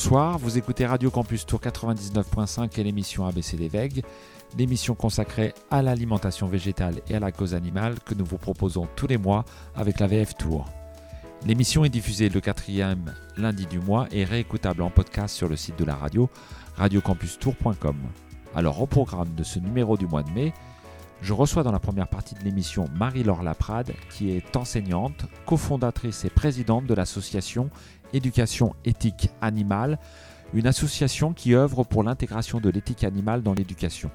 Bonsoir, vous écoutez Radio Campus Tour 99.5 et l'émission ABC des Veigues, l'émission consacrée à l'alimentation végétale et à la cause animale que nous vous proposons tous les mois avec la VF Tour. L'émission est diffusée le quatrième lundi du mois et réécoutable en podcast sur le site de la radio radiocampustour.com. Alors au programme de ce numéro du mois de mai, je reçois dans la première partie de l'émission Marie-Laure Laprade, qui est enseignante, cofondatrice et présidente de l'association Éducation éthique animale, une association qui œuvre pour l'intégration de l'éthique animale dans l'éducation.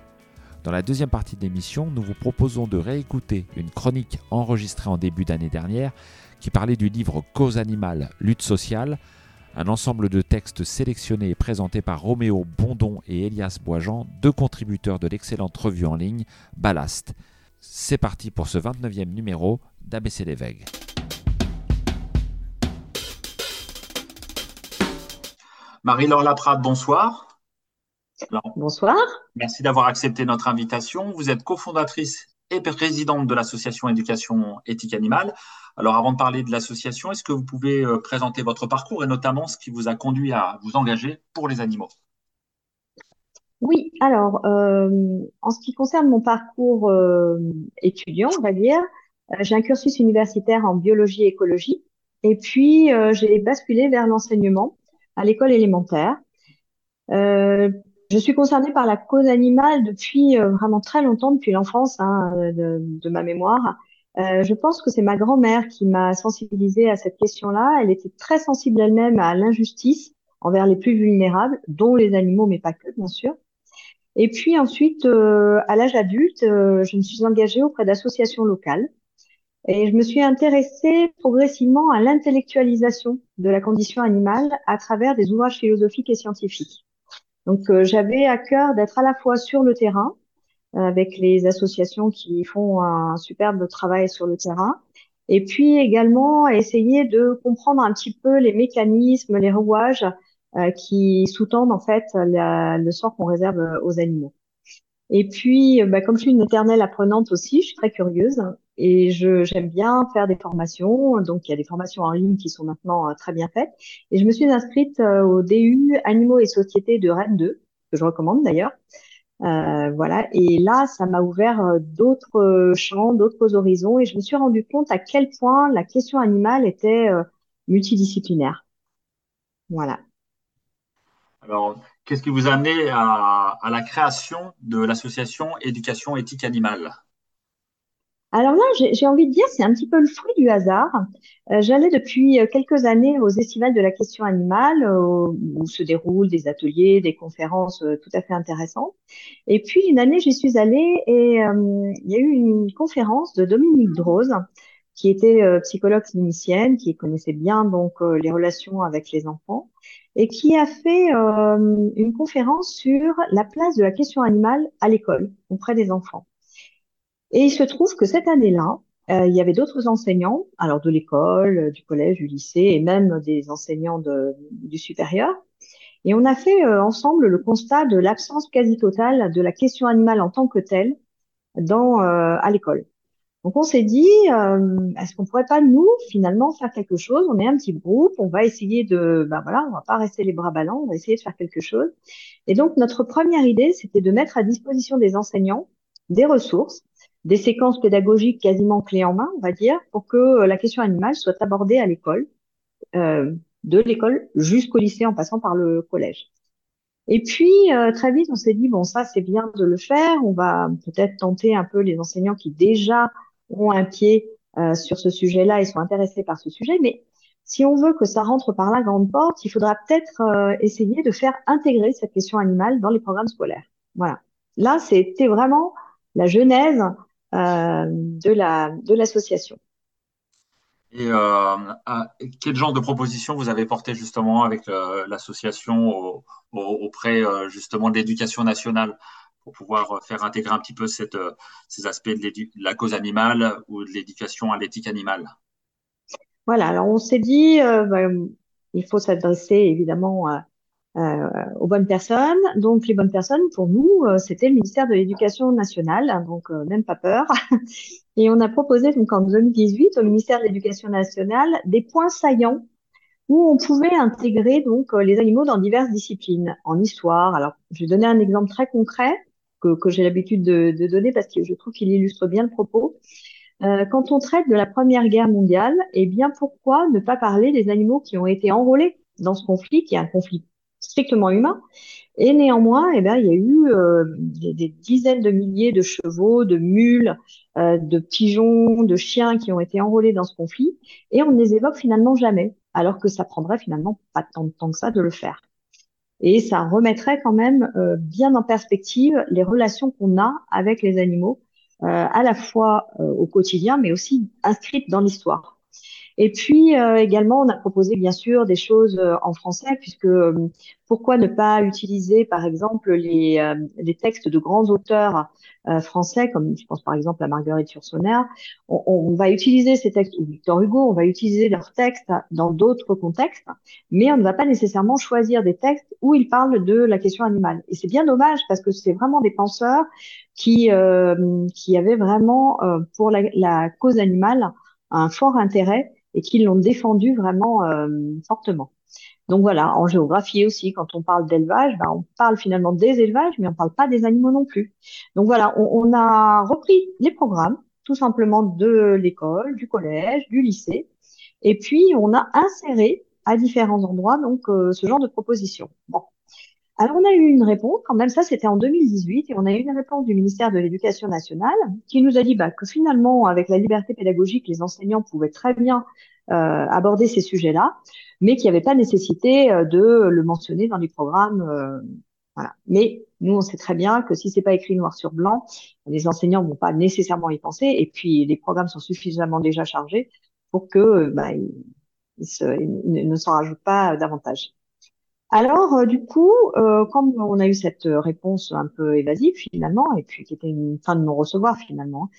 Dans la deuxième partie de l'émission, nous vous proposons de réécouter une chronique enregistrée en début d'année dernière qui parlait du livre Cause animale, lutte sociale, un ensemble de textes sélectionnés et présentés par Roméo Bondon et Elias Boisjean, deux contributeurs de l'excellente revue en ligne Ballast. C'est parti pour ce 29e numéro d'ABC Les Veigues. Marie-Laure Laprade, bonsoir. bonsoir. Merci d'avoir accepté notre invitation. Vous êtes cofondatrice présidente de l'association Éducation éthique animale. Alors avant de parler de l'association, est-ce que vous pouvez euh, présenter votre parcours et notamment ce qui vous a conduit à vous engager pour les animaux? Oui, alors euh, en ce qui concerne mon parcours euh, étudiant, on va dire, j'ai un cursus universitaire en biologie et écologie et puis j'ai basculé vers l'enseignement à l'école élémentaire. Je suis concernée par la cause animale depuis euh, vraiment très longtemps, depuis l'enfance hein, de, de, ma mémoire. Euh, je pense que c'est ma grand-mère qui m'a sensibilisée à cette question-là. Elle était très sensible elle-même à l'injustice envers les plus vulnérables, dont les animaux, mais pas que, bien sûr. Et puis ensuite, euh, à l'âge adulte, euh, je me suis engagée auprès d'associations locales et je me suis intéressée progressivement à l'intellectualisation de la condition animale à travers des ouvrages philosophiques et scientifiques. Donc euh, j'avais à cœur d'être à la fois sur le terrain, euh, avec les associations qui font un superbe travail sur le terrain, et puis également essayer de comprendre un petit peu les mécanismes, les rouages euh, qui sous-tendent en fait le sort qu'on réserve aux animaux. Et puis, bah, comme je suis une éternelle apprenante aussi, je suis très curieuse et j'aime bien faire des formations. Donc, il y a des formations en ligne qui sont maintenant euh, très bien faites. Et je me suis inscrite euh, au DU Animaux et Sociétés de Rennes 2, que je recommande d'ailleurs. Euh, voilà. Et là, ça m'a ouvert euh, d'autres champs, d'autres horizons, et je me suis rendu compte à quel point la question animale était multidisciplinaire. Voilà. Alors, qu'est-ce qui vous a à, à la création de l'association Éducation éthique animale? Alors là, j'ai envie de dire, c'est un petit peu le fruit du hasard. Euh, J'allais depuis euh, quelques années aux estivales de la question animale, euh, où se déroulent des ateliers, des conférences euh, tout à fait intéressantes. Et puis une année, j'y suis allée et il y a eu une conférence de Dominique Drose, qui était psychologue clinicienne, qui connaissait bien donc les relations avec les enfants, et qui a fait une conférence sur la place de la question animale à l'école auprès des enfants. Et il se trouve que cette année-là, euh, il y avait d'autres enseignants, alors de l'école, euh, du collège, du lycée et même des enseignants de, du supérieur. Et on a fait euh, ensemble le constat de l'absence quasi totale de la question animale en tant que telle dans, à l'école. Donc on s'est dit, est-ce qu'on pourrait pas nous finalement faire quelque chose? On est un petit groupe, on va essayer de, ben voilà, on va pas rester les bras ballants, on va essayer de faire quelque chose. Et donc notre première idée, c'était de mettre à disposition des enseignants des ressources des séquences pédagogiques quasiment clés en main, on va dire, pour que euh, la question animale soit abordée à l'école, euh, de l'école jusqu'au lycée en passant par le collège. Et puis euh, très vite, on s'est dit bon, ça c'est bien de le faire. On va peut-être tenter un peu les enseignants qui déjà ont un pied sur ce sujet-là et sont intéressés par ce sujet. Mais si on veut que ça rentre par la grande porte, il faudra peut-être essayer de faire intégrer cette question animale dans les programmes scolaires. Voilà. Là, c'était vraiment la genèse euh, de la de l'association. Et euh, quel genre de propositions vous avez porté justement avec euh, l'association auprès justement de l'éducation nationale pour pouvoir faire intégrer un petit peu cette, ces aspects de, la cause animale ou de l'éducation à l'éthique animale? Voilà, alors on s'est dit, bah, il faut s'adresser évidemment à, euh, aux bonnes personnes. Donc les bonnes personnes, pour nous, euh, c'était le ministère de l'Éducation nationale, donc euh, même pas peur. Et on a proposé donc en 2018 au ministère de l'Éducation nationale des points saillants où on pouvait intégrer donc les animaux dans diverses disciplines, en histoire. Alors, je vais donner un exemple très concret que, que j'ai l'habitude de, de, donner parce que je trouve qu'il illustre bien le propos. Euh, quand on traite de la Première Guerre mondiale, eh bien, pourquoi ne pas parler des animaux qui ont été enrôlés dans ce conflit, qui est un conflit strictement humain Et néanmoins, eh bien, il y a eu euh, des, des, dizaines de milliers de chevaux, de mules, euh, de pigeons, de chiens qui ont été enrôlés dans ce conflit, et on ne les évoque finalement jamais, alors que ça prendrait finalement pas tant de temps que ça de le faire. Et ça remettrait quand même euh, bien en perspective les relations qu'on a avec les animaux euh, à la fois euh, au quotidien, mais aussi inscrites dans l'histoire. Et puis euh, également, on a proposé bien sûr des choses en français, puisque pourquoi ne pas utiliser par exemple les, les textes de grands auteurs français, comme je pense par exemple à Marguerite Yourcenar. On, on, va utiliser ces textes, ou Victor Hugo, on va utiliser leurs textes dans d'autres contextes, mais on ne va pas nécessairement choisir des textes où ils parlent de la question animale. Et c'est bien dommage parce que c'est vraiment des penseurs qui, euh, qui avaient vraiment euh, pour la, la, cause animale un fort intérêt et qui l'ont défendu vraiment euh, fortement. Donc voilà, en géographie aussi, quand on parle d'élevage, ben on parle finalement des élevages, mais on parle pas des animaux non plus. Donc voilà, on, on a repris les programmes, tout simplement de l'école, du collège, du lycée, et puis on a inséré à différents endroits donc euh, ce genre de propositions. Bon, alors, on a eu une réponse, quand même, ça c'était en 2018, et on a eu une réponse du ministère de l'Éducation nationale qui nous a dit bah, que finalement, avec la liberté pédagogique, les enseignants pouvaient très bien euh, aborder ces sujets-là, mais qu'il n'y avait pas nécessité euh, de le mentionner dans les programmes. Euh. Mais nous, on sait très bien que si c'est pas écrit noir sur blanc, les enseignants vont pas nécessairement y penser, et puis les programmes sont suffisamment déjà chargés pour que bah, ne s'en rajoutent pas davantage. Alors, euh, du coup, euh, comme on a eu cette réponse un peu évasive finalement, et puis qui était une fin de non-recevoir finalement,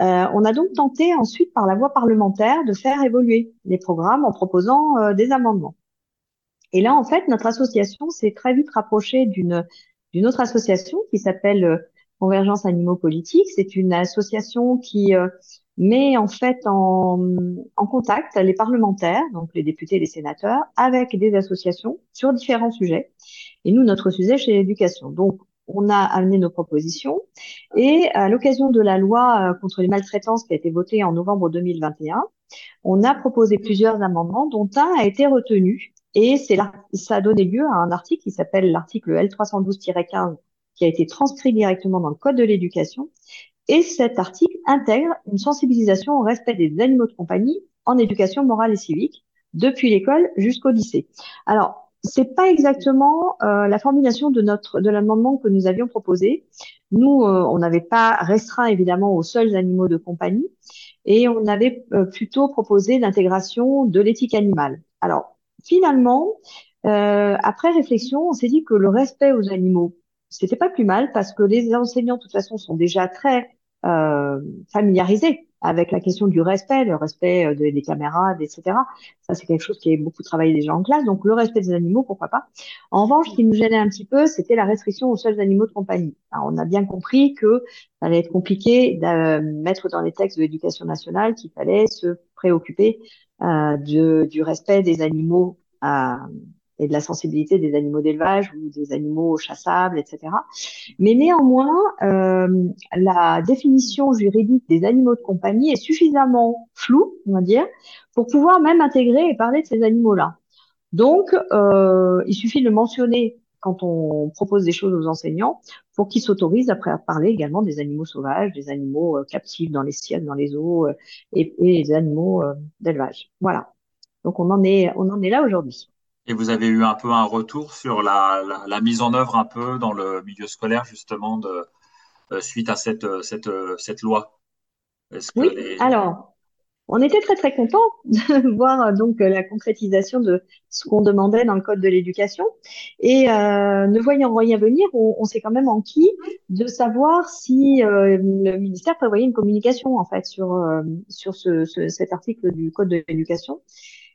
euh, on a donc tenté ensuite par la voie parlementaire de faire évoluer les programmes en proposant euh, des amendements. Et là, en fait, notre association s'est très vite rapprochée d'une d'une autre association qui s'appelle euh, Convergence Animaux Politiques. C'est une association qui met en fait en, en, contact les parlementaires, donc les députés les sénateurs, avec des associations sur différents sujets. Et nous, notre sujet, c'est l'éducation. Donc, on a amené nos propositions et à l'occasion de la loi euh, contre les maltraitances qui a été votée en novembre 2021, on a proposé plusieurs amendements dont un a été retenu et c'est ça a donné lieu à un article qui s'appelle l'article L312-15 qui a été transcrit directement dans le Code de l'éducation et cet article intègre une sensibilisation au respect des animaux de compagnie en éducation morale et civique, depuis l'école jusqu'au lycée. Alors, c'est pas exactement euh, la formulation de notre de l'amendement que nous avions proposé. Nous, euh, on n'avait pas restreint évidemment aux seuls animaux de compagnie, et on avait euh, plutôt proposé l'intégration de l'éthique animale. Alors, finalement, euh, après réflexion, on s'est dit que le respect aux animaux, c'était pas plus mal parce que les enseignants, de toute façon, sont déjà très euh, familiarisés avec la question du respect, le respect euh, des camarades, etc. Ça, c'est quelque chose qui est beaucoup travaillé déjà en classe. Donc, le respect des animaux, pourquoi pas. En revanche, ce qui nous gênait un petit peu, c'était la restriction aux seuls animaux de compagnie. Alors, on a bien compris que ça allait être compliqué de mettre dans les textes de l'éducation nationale qu'il fallait se préoccuper euh, du respect des animaux euh, et de la sensibilité des animaux d'élevage ou des animaux chassables, etc. Mais néanmoins, euh, la définition juridique des animaux de compagnie est suffisamment floue, on va dire, pour pouvoir même intégrer et parler de ces animaux-là. Donc, euh, il suffit de le mentionner quand on propose des choses aux enseignants pour qu'ils s'autorisent après à parler également des animaux sauvages, des animaux euh, captifs dans les ciels, dans les eaux euh, et, et, des animaux euh, d'élevage. Voilà. Donc on en est on en est là aujourd'hui. Et vous avez eu un peu un retour sur la, la, la, mise en œuvre un peu dans le milieu scolaire justement de, euh, suite à cette, cette, cette loi? oui, les... alors, on était très très contents de voir donc la concrétisation de ce qu'on demandait dans le code de l'éducation. Et euh, ne voyant rien venir, on, on s'est quand même enquis de savoir si euh, le ministère prévoyait une communication en fait sur, euh, sur ce, ce, cet article du code de l'éducation.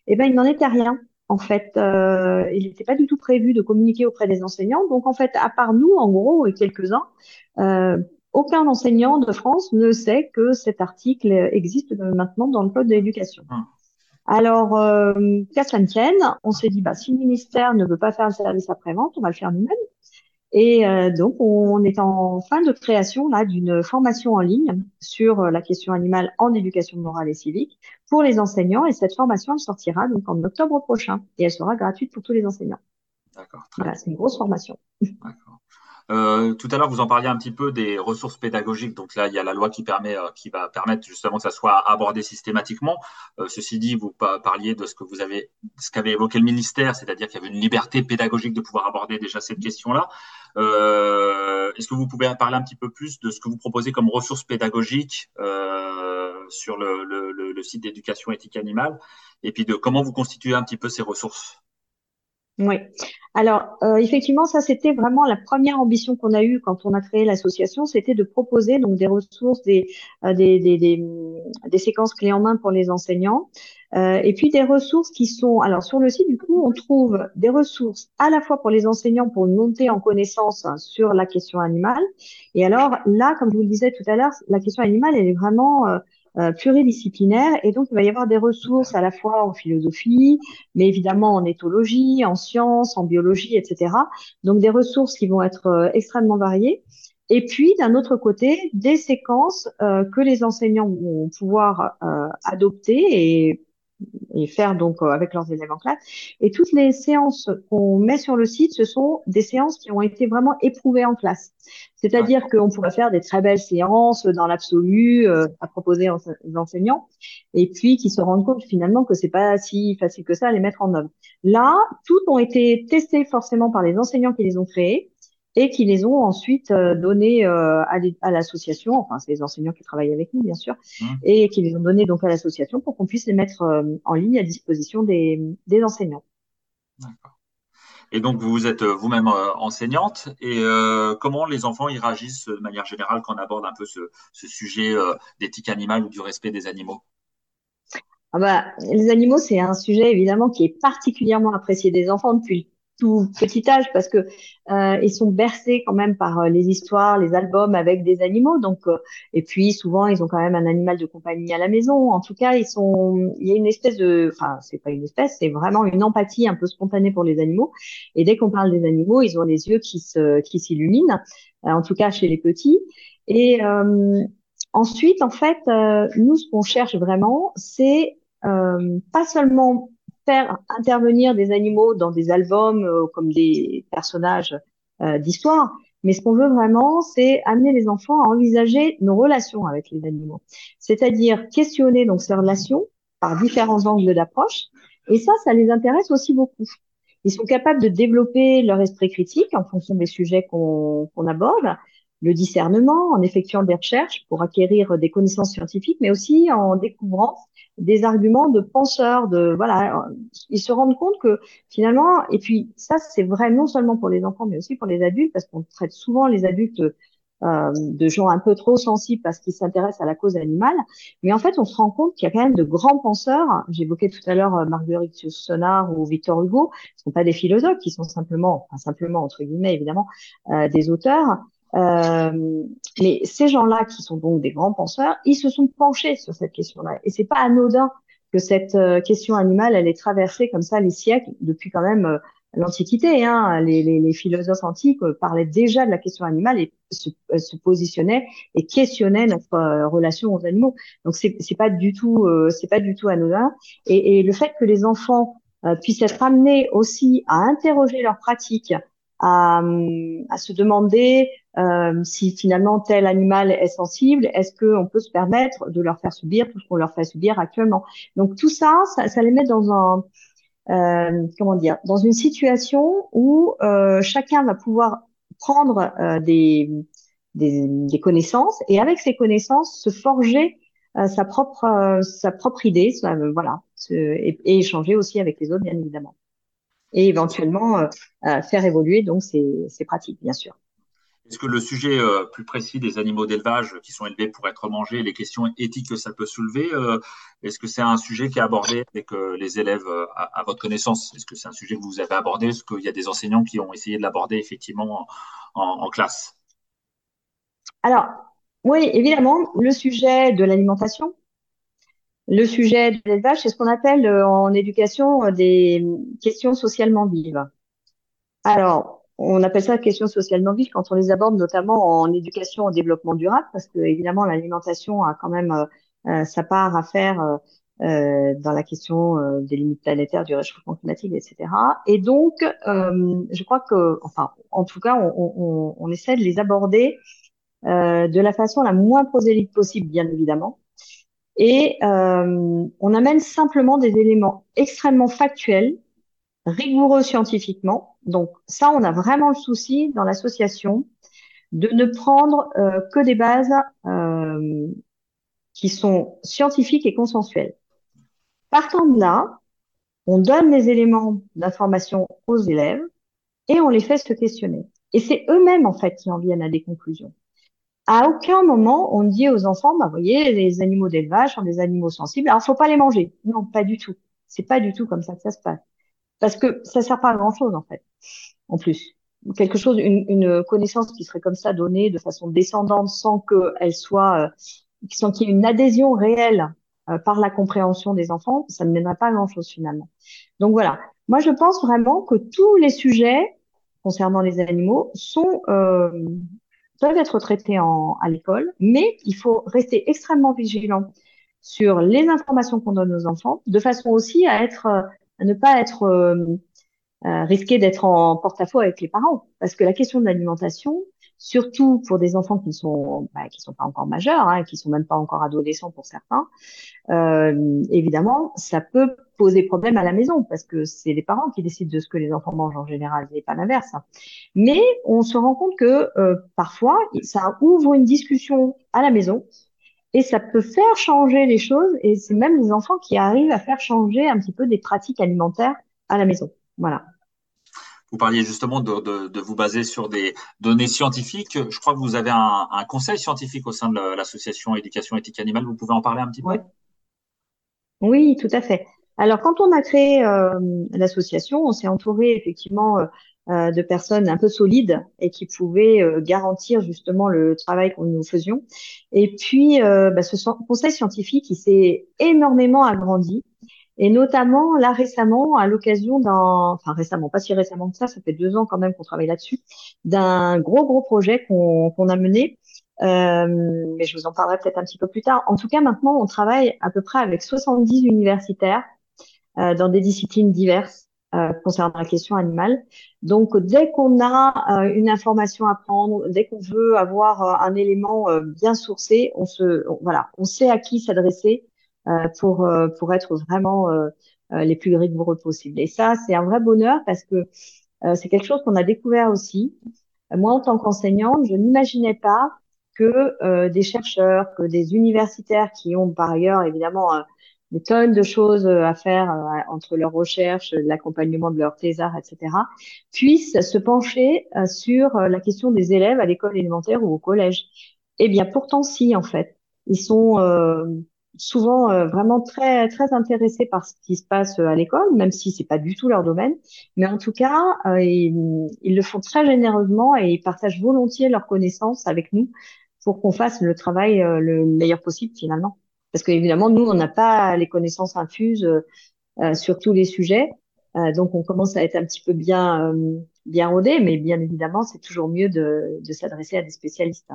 Eh ben, il n'en était rien en fait, euh, il n'était pas du tout prévu de communiquer auprès des enseignants. Donc, en fait, à part nous, en gros, et quelques-uns, euh, aucun enseignant de France ne sait que cet article existe maintenant dans le code de l'éducation. Ah. Alors, euh, qu'à ça ne tienne, on s'est dit, bah, si le ministère ne veut pas faire le service après-vente, on va le faire nous-mêmes. Et euh, donc, on est en fin de création là d'une formation en ligne sur euh, la question animale en éducation morale et civique pour les enseignants. Et cette formation, elle sortira donc en octobre prochain et elle sera gratuite pour tous les enseignants. D'accord. Voilà, c'est une grosse formation. D'accord. Euh, tout à l'heure, vous en parliez un petit peu des ressources pédagogiques. Donc là, il y a la loi qui permet, euh, qui va permettre justement que ça soit abordé systématiquement. Euh, ceci dit, vous parliez de ce que vous avez, ce qu'avait évoqué le ministère, c'est-à-dire qu'il y avait une liberté pédagogique de pouvoir aborder déjà cette question-là. Est-ce que vous pouvez parler un petit peu plus de ce que vous proposez comme ressources pédagogiques sur le, le, le site d'éducation éthique animale, et puis de comment vous constituez un petit peu ces ressources? Oui. Alors, euh, effectivement, ça, c'était vraiment la première ambition qu'on a eue quand on a créé l'association, c'était de proposer donc des ressources, des, euh, des, des, des, séquences clés en main pour les enseignants, euh, et puis des ressources qui sont, alors sur le site, du coup, on trouve des ressources à la fois pour les enseignants pour monter en connaissance hein, sur la question animale, et alors là, comme je vous le disais tout à l'heure, la question animale, elle est vraiment euh, pluridisciplinaire et donc il va y avoir des ressources à la fois en philosophie, mais évidemment en éthologie, en sciences, en biologie, etc. Donc des ressources qui vont être euh, extrêmement variées. Et puis, d'un autre côté, des séquences euh, que les enseignants vont pouvoir adopter et et faire donc euh, avec leurs élèves en classe. Et toutes les séances qu'on met sur le site, ce sont des séances qui ont été vraiment éprouvées en classe. C'est-à-dire qu'on pourrait faire des très belles séances dans l'absolu euh, à proposer aux enseignants, et puis qui se rendent compte finalement que c'est pas si facile que ça à les mettre en œuvre. Là, toutes ont été testées forcément par les enseignants qui les ont créées et qui les ont ensuite euh, donnés euh, à l'association, enfin c'est les enseignants qui travaillent avec nous bien sûr, mmh. et qui les ont donnés donc à l'association pour qu'on puisse les mettre euh, en ligne à disposition des, des enseignants. D'accord. Et donc vous êtes vous-même enseignante et comment les enfants y réagissent de manière générale quand on aborde un peu ce, ce sujet d'éthique animale ou du respect des animaux? Ah bah, les animaux, c'est un sujet évidemment qui est particulièrement apprécié des enfants depuis tout petit âge parce que euh, ils sont bercés quand même par euh, les histoires, les albums avec des animaux. Donc euh, et puis souvent ils ont quand même un animal de compagnie à la maison. En tout cas, ils sont il y a une espèce de enfin c'est pas une espèce, c'est vraiment une empathie un peu spontanée pour les animaux. Et dès qu'on parle des animaux, ils ont les yeux qui se qui s'illuminent. Euh, en tout cas chez les petits. Et ensuite en fait nous ce qu'on cherche vraiment c'est pas seulement faire intervenir des animaux dans des albums euh, comme des personnages euh, d'histoire, mais ce qu'on veut vraiment, c'est amener les enfants à envisager nos relations avec les animaux, c'est-à-dire questionner donc ces relations par différents angles d'approche, et ça, ça les intéresse aussi beaucoup. Ils sont capables de développer leur esprit critique en fonction des sujets qu'on aborde, le discernement en effectuant des recherches pour acquérir des connaissances scientifiques, mais aussi en découvrant des arguments de penseurs, de voilà, ils se rendent compte que finalement, et puis ça c'est vrai non seulement pour les enfants mais aussi pour les adultes parce qu'on traite souvent les adultes euh, de gens un peu trop sensibles parce qu'ils s'intéressent à la cause animale, mais en fait on se rend compte qu'il y a quand même de grands penseurs. J'évoquais tout à l'heure euh, Marguerite Yourcenar ou Victor Hugo, ce sont pas des philosophes, qui sont simplement, enfin simplement entre guillemets évidemment, euh, des auteurs euh, mais ces gens-là, qui sont donc des grands penseurs, ils se sont penchés sur cette question-là. Et c'est pas anodin que cette euh, question animale, elle est traversée comme ça les siècles, depuis quand même euh, l'Antiquité. Hein. Les, philosophes antiques parlaient déjà de la question animale et se, positionnaient et questionnaient notre relation aux animaux. Donc c'est pas du tout c'est pas du tout anodin. Et, et, le fait que les enfants puissent être amenés aussi à interroger leurs pratiques, à, à se demander euh, si finalement tel animal est sensible, est-ce qu'on peut se permettre de leur faire subir tout ce qu'on leur fait subir actuellement? Donc tout ça, ça, ça les met dans un euh, comment dire, dans une situation où euh, chacun va pouvoir prendre euh, des, des, des, connaissances et avec ces connaissances se forger euh, sa propre euh, sa propre idée, voilà, et, et, échanger aussi avec les autres bien évidemment, et éventuellement faire évoluer donc ces, ces pratiques bien sûr. Est-ce que le sujet euh, plus précis des animaux d'élevage qui sont élevés pour être mangés, les questions éthiques que ça peut soulever, euh, est-ce que c'est un sujet qui est abordé avec euh, les élèves à, votre connaissance? Est-ce que c'est un sujet que vous avez abordé? Est-ce qu'il y a des enseignants qui ont essayé de l'aborder effectivement en, classe? Alors, oui, évidemment, le sujet de l'alimentation, le sujet de l'élevage, c'est ce qu'on appelle en éducation des questions socialement vives. Alors, on appelle ça questions socialement vives quand on les aborde notamment en éducation au développement durable, parce que évidemment l'alimentation a quand même sa part à faire euh, dans la question euh, des limites planétaires, du réchauffement climatique, etc. Et donc, euh, je crois que, enfin, en tout cas, on, on, on essaie de les aborder de la façon la moins prosélyte possible, bien évidemment. Et on amène simplement des éléments extrêmement factuels, rigoureux scientifiquement. Donc ça, on a vraiment le souci dans l'association de ne prendre que des bases qui sont scientifiques et consensuelles. Partant de là, on donne les éléments d'information aux élèves et on les fait se questionner. Et c'est eux-mêmes, en fait, qui en viennent à des conclusions. À aucun moment, on dit aux enfants, bah, voyez, les animaux d'élevage sont des animaux sensibles, alors faut pas les manger. Non, pas du tout. C'est pas du tout comme ça que ça se passe. Parce que ça sert pas à grand chose, en fait. En plus. Quelque chose, une, connaissance qui serait comme ça donnée de façon descendante sans qu'elle soit, euh, sans qu'il y ait une adhésion réelle euh, par la compréhension des enfants, ça ne mènera pas à grand-chose finalement. Donc voilà, moi je pense vraiment que tous les sujets concernant les animaux sont euh, peuvent être traités en, à l'école, mais il faut rester extrêmement vigilant sur les informations qu'on donne aux enfants, de façon aussi à ne pas être euh, risqué d'être en porte-à-faux avec les parents, parce que la question de l'alimentation, surtout pour des enfants qui sont bah, qui sont pas encore majeurs, hein, qui sont même pas encore adolescents pour certains, euh, évidemment, ça peut poser problème à la maison parce que c'est les parents qui décident de ce que les enfants mangent en général, et pas l'inverse. Mais on se rend compte que euh, parfois, ça ouvre une discussion à la maison et ça peut faire changer les choses et c'est même les enfants qui arrivent à faire changer un petit peu des pratiques alimentaires à la maison. Voilà. Vous parliez justement de, vous baser sur des données scientifiques. Je crois que vous avez un, conseil scientifique au sein de l'association Éducation éthique animale. Vous pouvez en parler un petit peu? Oui, tout à fait. Alors, quand on a créé euh, l'association, on s'est entouré effectivement euh, euh, de personnes un peu solides et qui pouvaient garantir justement le travail que nous faisions. Et puis, bah, ce conseil scientifique, il s'est énormément agrandi. Et notamment, là, récemment, à l'occasion d'un, enfin récemment, pas si récemment que ça, ça fait deux ans quand même qu'on travaille là-dessus, d'un gros, gros projet qu'on qu'on a mené. Euh, mais je vous en parlerai peut-être un petit peu plus tard. En tout cas, maintenant, on travaille à peu près avec 70 universitaires euh, dans des disciplines diverses euh, concernant la question animale. Donc, dès qu'on a euh, une information à prendre, dès qu'on veut avoir euh, un élément euh, bien sourcé, on se, voilà, on sait à qui s'adresser pour euh, pour être vraiment euh, les plus rigoureux possibles. Et ça, c'est un vrai bonheur parce que c'est quelque chose qu'on a découvert aussi. Moi, en tant qu'enseignante, je n'imaginais pas que des chercheurs, que des universitaires qui ont par ailleurs évidemment des tonnes de choses à faire entre leurs recherches, l'accompagnement de leurs thésards, etc., puissent se pencher sur la question des élèves à l'école élémentaire ou au collège. Eh bien, pourtant, si, en fait. Ils sont souvent euh, vraiment très très intéressés par ce qui se passe euh, à l'école, même si c'est pas du tout leur domaine. Mais en tout cas, euh, ils, ils, le font très généreusement et ils partagent volontiers leurs connaissances avec nous pour qu'on fasse le travail le meilleur possible finalement. Parce qu'évidemment, nous, on n'a pas les connaissances infuses sur tous les sujets, donc on commence à être un petit peu bien bien rodé, mais bien évidemment, c'est toujours mieux de, de s'adresser à des spécialistes.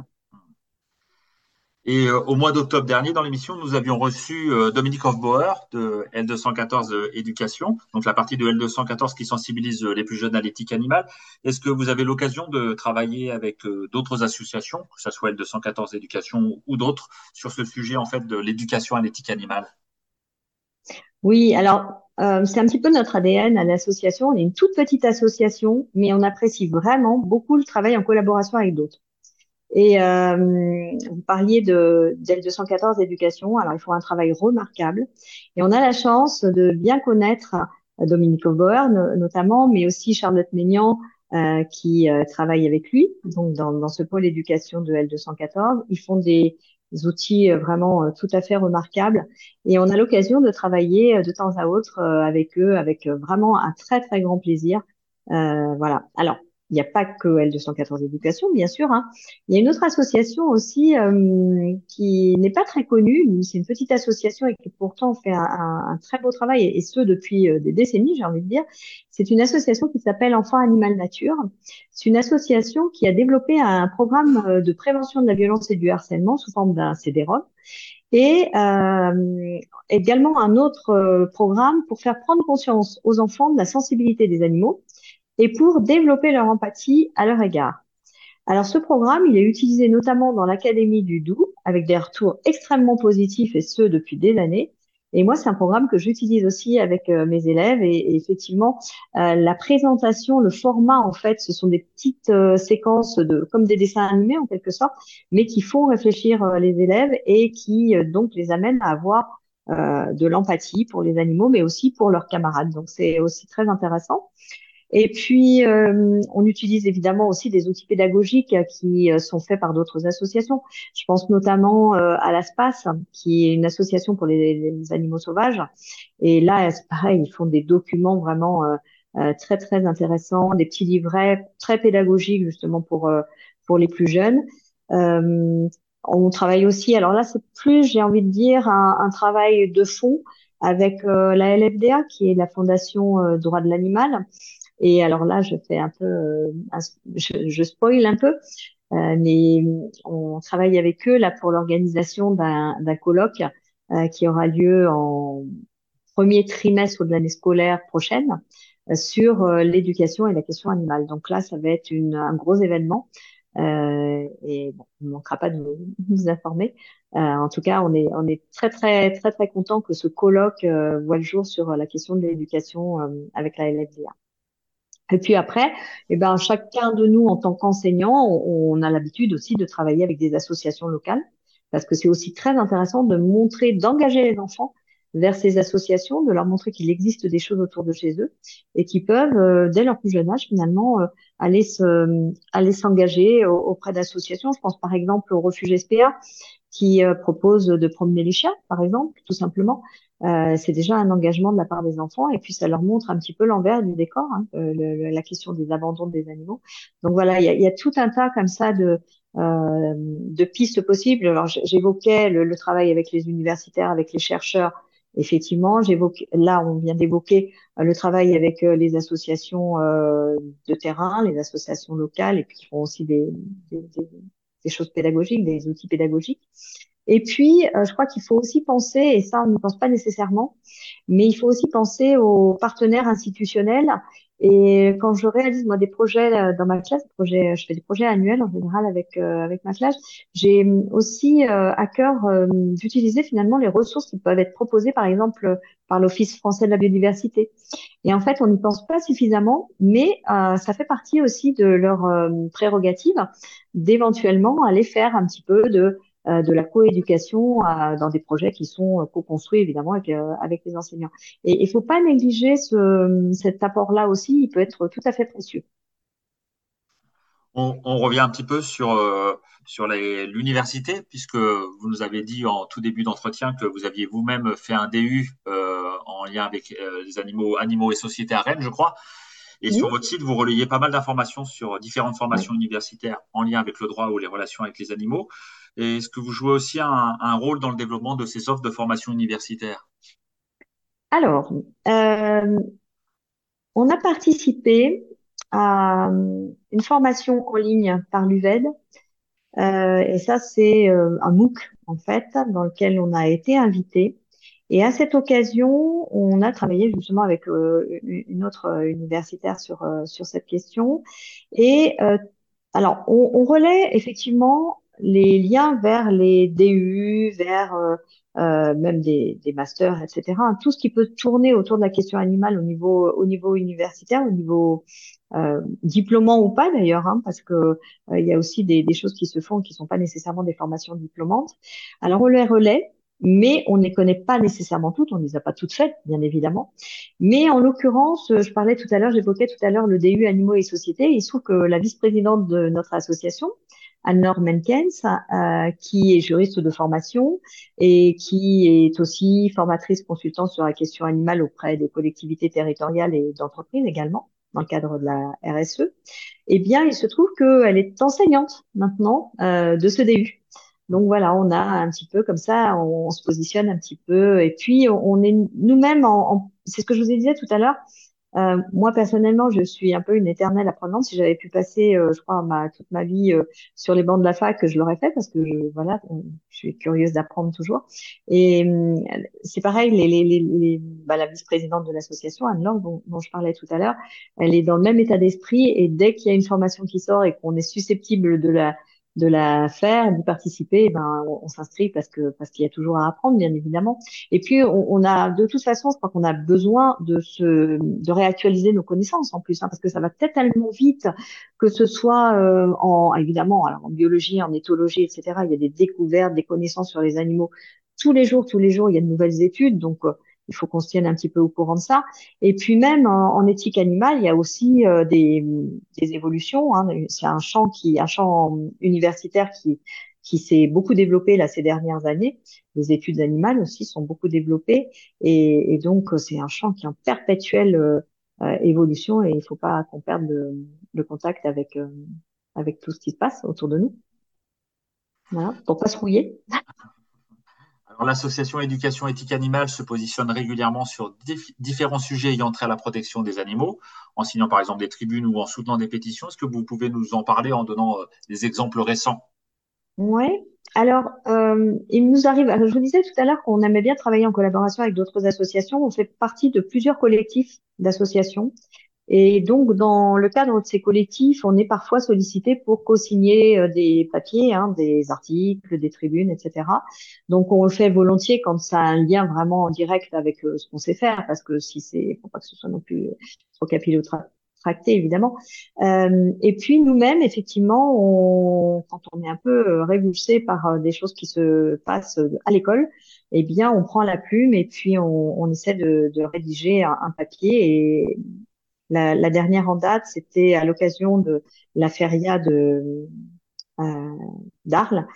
Et euh, au mois d'octobre dernier, dans l'émission, nous avions reçu euh, Dominique Hofbauer de L214 euh, Éducation, donc la partie de L214 qui sensibilise les plus jeunes à l'éthique animale. Est-ce que vous avez l'occasion de travailler avec d'autres associations, que ce soit L214 Éducation ou d'autres, sur ce sujet en fait de l'éducation à l'éthique animale? Oui, alors c'est un petit peu notre ADN à l'association. On est une toute petite association, mais on apprécie vraiment beaucoup le travail en collaboration avec d'autres. Et euh, vous parliez de d'L214 éducation. Alors, il faut un travail remarquable. Et on a la chance de bien connaître euh, Dominique Aubauer, notamment, mais aussi Charlotte Maignan, euh, qui euh, travaille avec lui, donc dans, dans ce pôle éducation de L214. Ils font des, des outils euh, vraiment tout à fait remarquables. Et on a l'occasion de travailler de temps à autre avec eux, avec vraiment un très, très grand plaisir. voilà. Alors, il n'y a pas que L214 Éducation, bien sûr. Hein. Il y a une autre association aussi euh, qui n'est pas très connue. C'est une petite association et qui pourtant fait un, très beau travail, et, ce depuis euh, des décennies, j'ai envie de dire. C'est une association qui s'appelle Enfants Animal Nature. C'est une association qui a développé un programme euh, de prévention de la violence et du harcèlement sous forme d'un CD-ROM et euh, également un autre programme pour faire prendre conscience aux enfants de la sensibilité des animaux et pour développer leur empathie à leur égard. Alors ce programme, il est utilisé notamment dans l'Académie du Doubs avec des retours extrêmement positifs et ce depuis des années. Et moi, c'est un programme que j'utilise aussi avec euh, mes élèves et, effectivement, euh, la présentation, le format, en fait, ce sont des petites euh, séquences de, comme des dessins animés en quelque sorte, mais qui font réfléchir les élèves et qui donc les amènent à avoir de l'empathie pour les animaux, mais aussi pour leurs camarades. Donc c'est aussi très intéressant. Et puis, euh, on utilise évidemment aussi des outils pédagogiques qui euh, sont faits par d'autres associations. Je pense notamment euh, à l'ASPAS, qui est une association pour les, animaux sauvages. Et là, pareil, ils font des documents vraiment très, très intéressants, des petits livrets très pédagogiques justement pour, pour les plus jeunes. on travaille aussi, alors là, c'est plus, j'ai envie de dire, un, un travail de fond avec la LFDA, qui est la Fondation Droit de l'animal, et alors là, je fais un peu, euh, je, je spoil un peu, euh, mais on travaille avec eux là pour l'organisation d'un colloque euh, qui aura lieu en premier trimestre de l'année scolaire prochaine sur l'éducation et la question animale. Donc là, ça va être une, un gros événement. Euh, et bon, on ne manquera pas de nous, informer. Euh, en tout cas, on est, on est très, très, très, très content que ce colloque voit le jour sur la question de l'éducation avec la LFDA. Et puis après, eh ben, chacun de nous, en tant qu'enseignant, on, a l'habitude aussi de travailler avec des associations locales, parce que c'est aussi très intéressant de montrer, d'engager les enfants vers ces associations, de leur montrer qu'il existe des choses autour de chez eux et qui peuvent, euh, dès leur plus jeune âge, finalement, euh, aller se, aller s'engager auprès d'associations. Je pense par exemple au refuge SPA qui euh, propose de promener les chiens, par exemple, tout simplement. Euh, c'est déjà un engagement de la part des enfants et puis ça leur montre un petit peu l'envers du décor, hein, euh, la question des abandons des animaux. Donc voilà, il y a, y a, tout un tas comme ça de, euh, de pistes possibles. Alors j'évoquais le, le, travail avec les universitaires, avec les chercheurs. Effectivement, j'évoque là on vient d'évoquer euh, le travail avec euh, les associations de terrain, les associations locales et puis qui font aussi des, des, des choses pédagogiques, des outils pédagogiques. Et puis, euh, je crois qu'il faut aussi penser, et ça, on n'y pense pas nécessairement, mais il faut aussi penser aux partenaires institutionnels. Et quand je réalise moi des projets euh, dans ma classe, projets, je fais des projets annuels en général avec euh, avec ma classe, j'ai aussi à cœur d'utiliser finalement les ressources qui peuvent être proposées, par exemple par l'Office français de la biodiversité. Et en fait, on n'y pense pas suffisamment, mais ça fait partie aussi de leur prérogative d'éventuellement aller faire un petit peu de euh, de la coéducation euh, dans des projets qui sont euh, co-construits évidemment avec, avec les enseignants. Et il faut pas négliger ce, cet apport-là aussi, il peut être tout à fait précieux. On, on revient un petit peu sur, sur l'université, puisque vous nous avez dit en tout début d'entretien que vous aviez vous-même fait un DU euh, en lien avec les animaux, animaux et sociétés à Rennes, je crois. Et sur votre site, vous relayez pas mal d'informations sur différentes formations universitaires en lien avec le droit ou les relations avec les animaux. Et est-ce que vous jouez aussi un, rôle dans le développement de ces offres de formation universitaire? Alors, euh, on a participé à une formation en ligne par l'UVED. Euh, et ça, c'est euh, un MOOC, en fait, dans lequel on a été invité. Et à cette occasion, on a travaillé justement avec euh, une autre universitaire sur, euh, sur cette question. Et alors, on, on relaie effectivement les liens vers les DU, vers euh, euh, même des, des, masters, etc. Tout ce qui peut tourner autour de la question animale au niveau, au niveau universitaire, au niveau euh, diplômant ou pas d'ailleurs, hein, parce que euh, il y a aussi des, des, choses qui se font qui sont pas nécessairement des formations diplômantes. Alors on les relaie, mais on ne les connaît pas nécessairement toutes, on ne les a pas toutes faites, bien évidemment. Mais en l'occurrence, je parlais tout à l'heure, j'évoquais tout à l'heure le DU Animaux et Sociétés. Il se trouve que la vice-présidente de notre association, Anne-Laure Menkens, euh, qui est juriste de formation et qui est aussi formatrice consultante sur la question animale auprès des collectivités territoriales et d'entreprises également. dans le cadre de la RSE, eh bien, il se trouve qu'elle est enseignante maintenant euh, de ce début. Donc voilà, on a un petit peu comme ça, on, se positionne un petit peu, et puis on, est nous-mêmes, en, c'est ce que je vous ai dit tout à l'heure, euh, moi personnellement, je suis un peu une éternelle apprenante. Si j'avais pu passer, euh, je crois, ma, toute ma vie euh, sur les bancs de la fac, je l'aurais fait parce que je, voilà, je suis curieuse d'apprendre toujours. Et c'est pareil, les, les, les, bah, la vice-présidente de l'association Anne Lang, dont, dont, je parlais tout à l'heure, elle est dans le même état d'esprit. Et dès qu'il y a une formation qui sort et qu'on est susceptible de la de la faire, d'y participer, eh ben on, s'inscrit parce que parce qu'il y a toujours à apprendre, bien évidemment. Et puis on, on a de toute façon, je crois qu'on a besoin de se de réactualiser nos connaissances en plus, hein, parce que ça va tellement vite que ce soit euh, en évidemment alors en biologie, en éthologie, etc. Il y a des découvertes, des connaissances sur les animaux tous les jours, tous les jours, il y a de nouvelles études, donc euh, il faut qu'on se tienne un petit peu au courant de ça. Et puis même en, éthique animale, il y a aussi euh, des, des, évolutions. Hein. C'est un champ qui, un champ universitaire qui qui s'est beaucoup développé là ces dernières années. Les études animales aussi sont beaucoup développées et, et donc c'est un champ qui est en perpétuelle euh, euh, évolution et il ne faut pas qu'on perde le, le, contact avec avec tout ce qui se passe autour de nous. Voilà, pour pas se rouiller. L'association Éducation éthique animale se positionne régulièrement sur différents sujets ayant trait à la protection des animaux, en signant par exemple des tribunes ou en soutenant des pétitions. Est-ce que vous pouvez nous en parler en donnant euh, des exemples récents? Oui. Alors, euh, il nous arrive, je vous disais tout à l'heure qu'on aimait bien travailler en collaboration avec d'autres associations. On fait partie de plusieurs collectifs d'associations et donc, dans le cadre de ces collectifs, on est parfois sollicité pour co-signer euh, des papiers, hein, des articles, des tribunes, etc. Donc, on le fait volontiers quand ça a un lien vraiment direct avec euh, ce qu'on sait faire, parce que si c'est, faut pas que ce soit non plus trop capillotracté, évidemment. Euh, et puis, nous-mêmes, effectivement, on, quand on est un peu euh, révulsé par des choses qui se passent à l'école, eh bien, on prend la plume et puis on, on essaie de, de rédiger un, un papier et la, la, dernière en date, c'était à l'occasion de la feria de euh, d'Arles,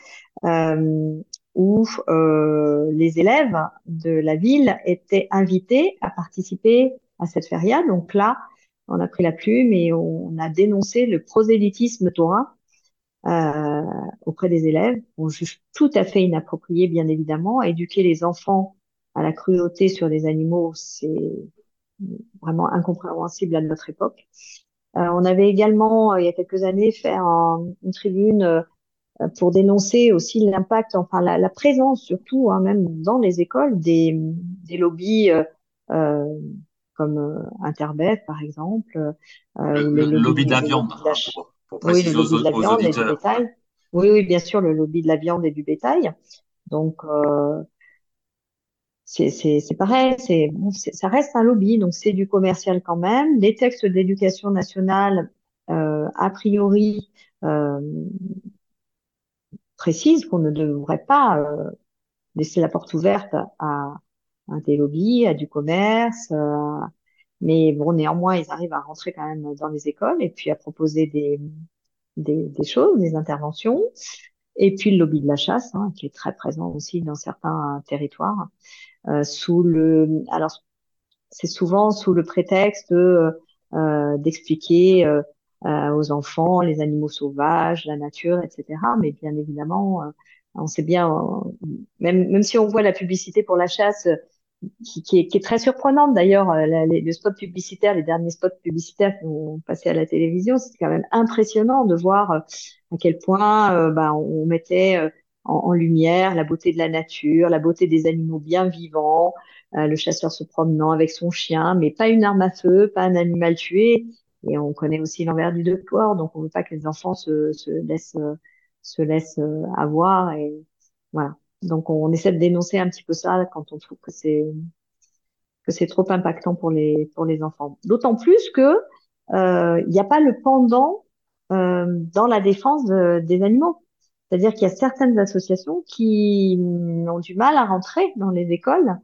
euh, où euh, les élèves de la ville étaient invités à participer à cette feria. Donc là, on a pris la plume et on a dénoncé le prosélytisme taurin euh, auprès des élèves. On juge tout à fait inapproprié, bien évidemment. Éduquer les enfants à la cruauté sur les animaux, c'est vraiment incompréhensible à notre époque. Euh, on avait également, euh, il y a quelques années, fait une tribune euh, pour dénoncer aussi l'impact, enfin la, la, présence surtout, hein, même dans les écoles, des, des lobbies euh, comme Interbef, par exemple. le, le, lobby de la viande. oui, le lobby de la viande et du bétail. Oui, oui, bien sûr, le lobby de la viande et du bétail. Donc, euh, c'est pareil, c'est ça reste un lobby, donc c'est du commercial quand même. Les textes d'éducation nationale, euh, a priori, euh, précisent qu'on ne devrait pas euh, laisser la porte ouverte à, à, des lobbies, à du commerce. Euh, mais bon, néanmoins, ils arrivent à rentrer quand même dans les écoles et puis à proposer des, des, des choses, des interventions. Et puis le lobby de la chasse, hein, qui est très présent aussi dans certains territoires. Euh, sous le, alors c'est souvent sous le prétexte euh, d'expliquer euh, aux enfants les animaux sauvages, la nature, etc. Mais bien évidemment, on sait bien, même, même si on voit la publicité pour la chasse qui, qui, est, qui est, très surprenante d'ailleurs, le spot publicitaire, les derniers spots publicitaires qui ont passé à la télévision, c'est quand même impressionnant de voir à quel point euh, bah, on mettait en, lumière, la beauté de la nature, la beauté des animaux bien vivants, euh, le chasseur se promenant avec son chien, mais pas une arme à feu, pas un animal tué. Et on connaît aussi l'envers du décor, donc on veut pas que les enfants se, se laissent se laissent euh, avoir et voilà. Donc on essaie de dénoncer un petit peu ça quand on trouve que c'est que c'est trop impactant pour les pour les enfants. D'autant plus que euh, il n'y a pas le pendant euh, dans la défense des animaux. C'est-à-dire qu'il y a certaines associations qui ont du mal à rentrer dans les écoles.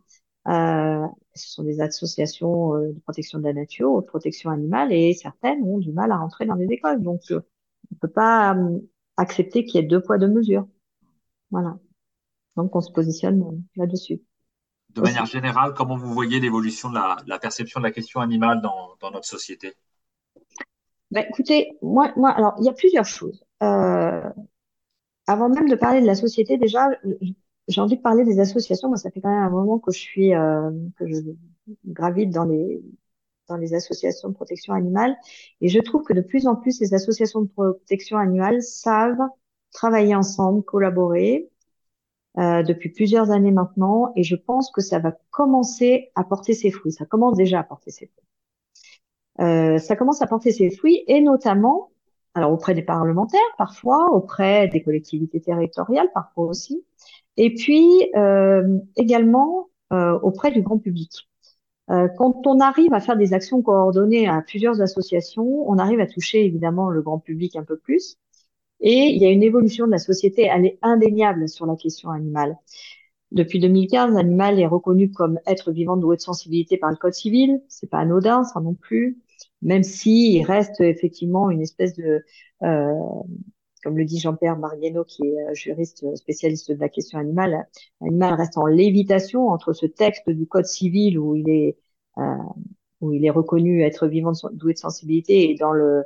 Euh, ce sont des associations euh, de protection de la nature ou de protection animale et certaines ont du mal à rentrer dans les écoles. Donc, euh, on ne peut pas accepter qu'il y ait deux poids, deux mesures. Voilà. Donc, on se positionne là-dessus. De manière générale, comment vous voyez l'évolution de la, perception de la question animale dans, dans notre société? Bah, écoutez, moi, moi, alors, il y a plusieurs choses. Euh, avant même de parler de la société, déjà, j'ai envie de parler des associations. Moi, ça fait quand même un moment que je suis, euh, que je gravite dans les, dans les associations de protection animale. Et je trouve que de plus en plus, les associations de protection animale savent travailler ensemble, collaborer euh, depuis plusieurs années maintenant. Et je pense que ça va commencer à porter ses fruits. Ça commence déjà à porter ses fruits. Euh, ça commence à porter ses fruits et notamment alors auprès des parlementaires parfois, auprès des collectivités territoriales parfois aussi, et puis euh, également euh, auprès du grand public. Euh, quand on arrive à faire des actions coordonnées à plusieurs associations, on arrive à toucher évidemment le grand public un peu plus. Et il y a une évolution de la société, elle est indéniable sur la question animale. Depuis 2015, l'animal est reconnu comme être vivant doué de sensibilité par le Code civil. C'est pas anodin, ça non plus même si il reste effectivement une espèce de, euh, comme le dit Jean-Pierre Mariano, qui est euh, juriste spécialiste de la question animale, l'animal reste en lévitation entre ce texte du Code civil où il est euh, où il est reconnu être vivant doué de sensibilité et dans le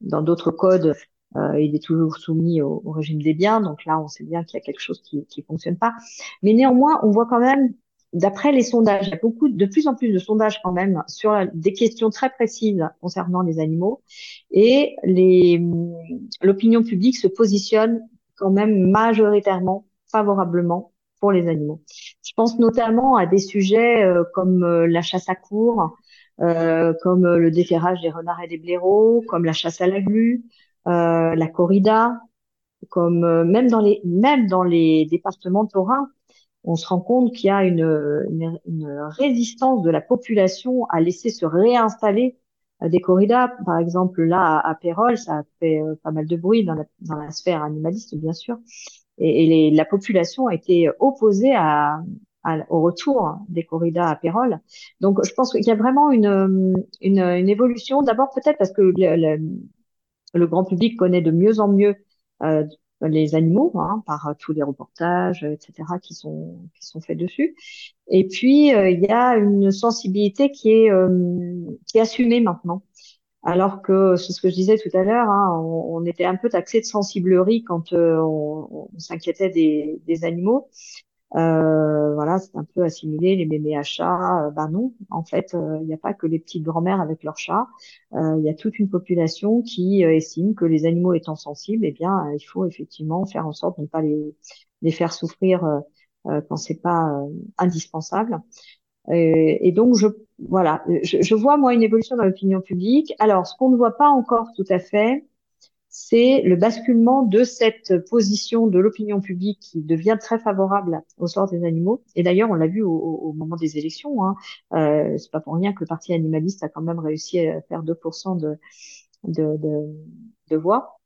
dans d'autres codes euh, il est toujours soumis au, au, régime des biens. Donc là on sait bien qu'il y a quelque chose qui qui fonctionne pas. Mais néanmoins on voit quand même d'après les sondages, il y a beaucoup, de plus en plus de sondages quand même sur des questions très précises concernant les animaux et les, l'opinion publique se positionne quand même majoritairement favorablement pour les animaux. Je pense notamment à des sujets euh, comme euh, la chasse à cour, euh, comme le déterrage des renards et des blaireaux, comme la chasse à la glu, la corrida, comme même dans les même dans les départements taurins, on se rend compte qu'il y a une, une, résistance de la population à laisser se réinstaller euh, des corridas. Par exemple, là, à, Pérol, ça fait euh, pas mal de bruit dans la, dans la sphère animaliste, bien sûr. Et, les, la population a été opposée à, au retour des corridas à Pérol. Donc, je pense qu'il y a vraiment une, une, une évolution. D'abord, peut-être parce que le, le, grand public connaît de mieux en mieux euh, les animaux hein, par euh, tous les reportages, etc. qui sont qui sont faits dessus. Et puis euh, il y a une sensibilité qui est euh, qui est assumée maintenant. Alors que c'est ce que je disais tout à l'heure, hein, on, était un peu taxé de sensiblerie quand on, on s'inquiétait des, des, animaux. Euh, voilà, c'est un peu assimilé les mémés à chats. Euh, ben non, en fait, euh, il n'y a pas que les petites grand-mères avec leurs chats. Il y a toute une population qui estime que les animaux étant sensibles, eh bien, il faut effectivement faire en sorte de ne pas les, les faire souffrir quand c'est pas indispensable. Et, donc, je, voilà, je, je vois moi une évolution dans l'opinion publique. Alors, ce qu'on ne voit pas encore tout à fait, c'est le basculement de cette position de l'opinion publique qui devient très favorable au sort des animaux. Et d'ailleurs, on l'a vu au, moment des élections. Hein. Euh, c'est pas pour rien que le parti animaliste a quand même réussi à faire 2% de, de, de, voix.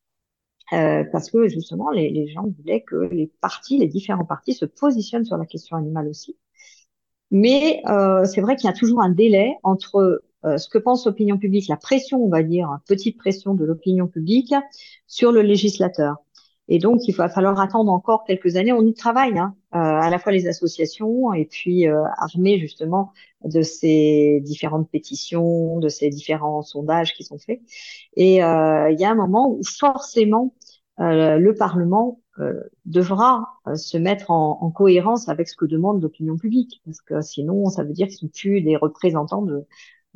Euh, parce que justement, les, les gens voulaient que les partis, les différents partis, se positionnent sur la question animale aussi. Mais euh, c'est vrai qu'il y a toujours un délai entre euh, ce que pense l'opinion publique, la pression, on va dire, petite pression de l'opinion publique sur le législateur. Et donc, il va falloir attendre encore quelques années. On y travaille, hein, euh, à la fois les associations et puis euh, armés justement de ces différentes pétitions, de ces différents sondages qui sont faits. Et euh, il y a un moment où forcément le Parlement devra se mettre en, en, cohérence avec ce que demande l'opinion publique, parce que sinon, ça veut dire qu'ils sont plus des représentants de,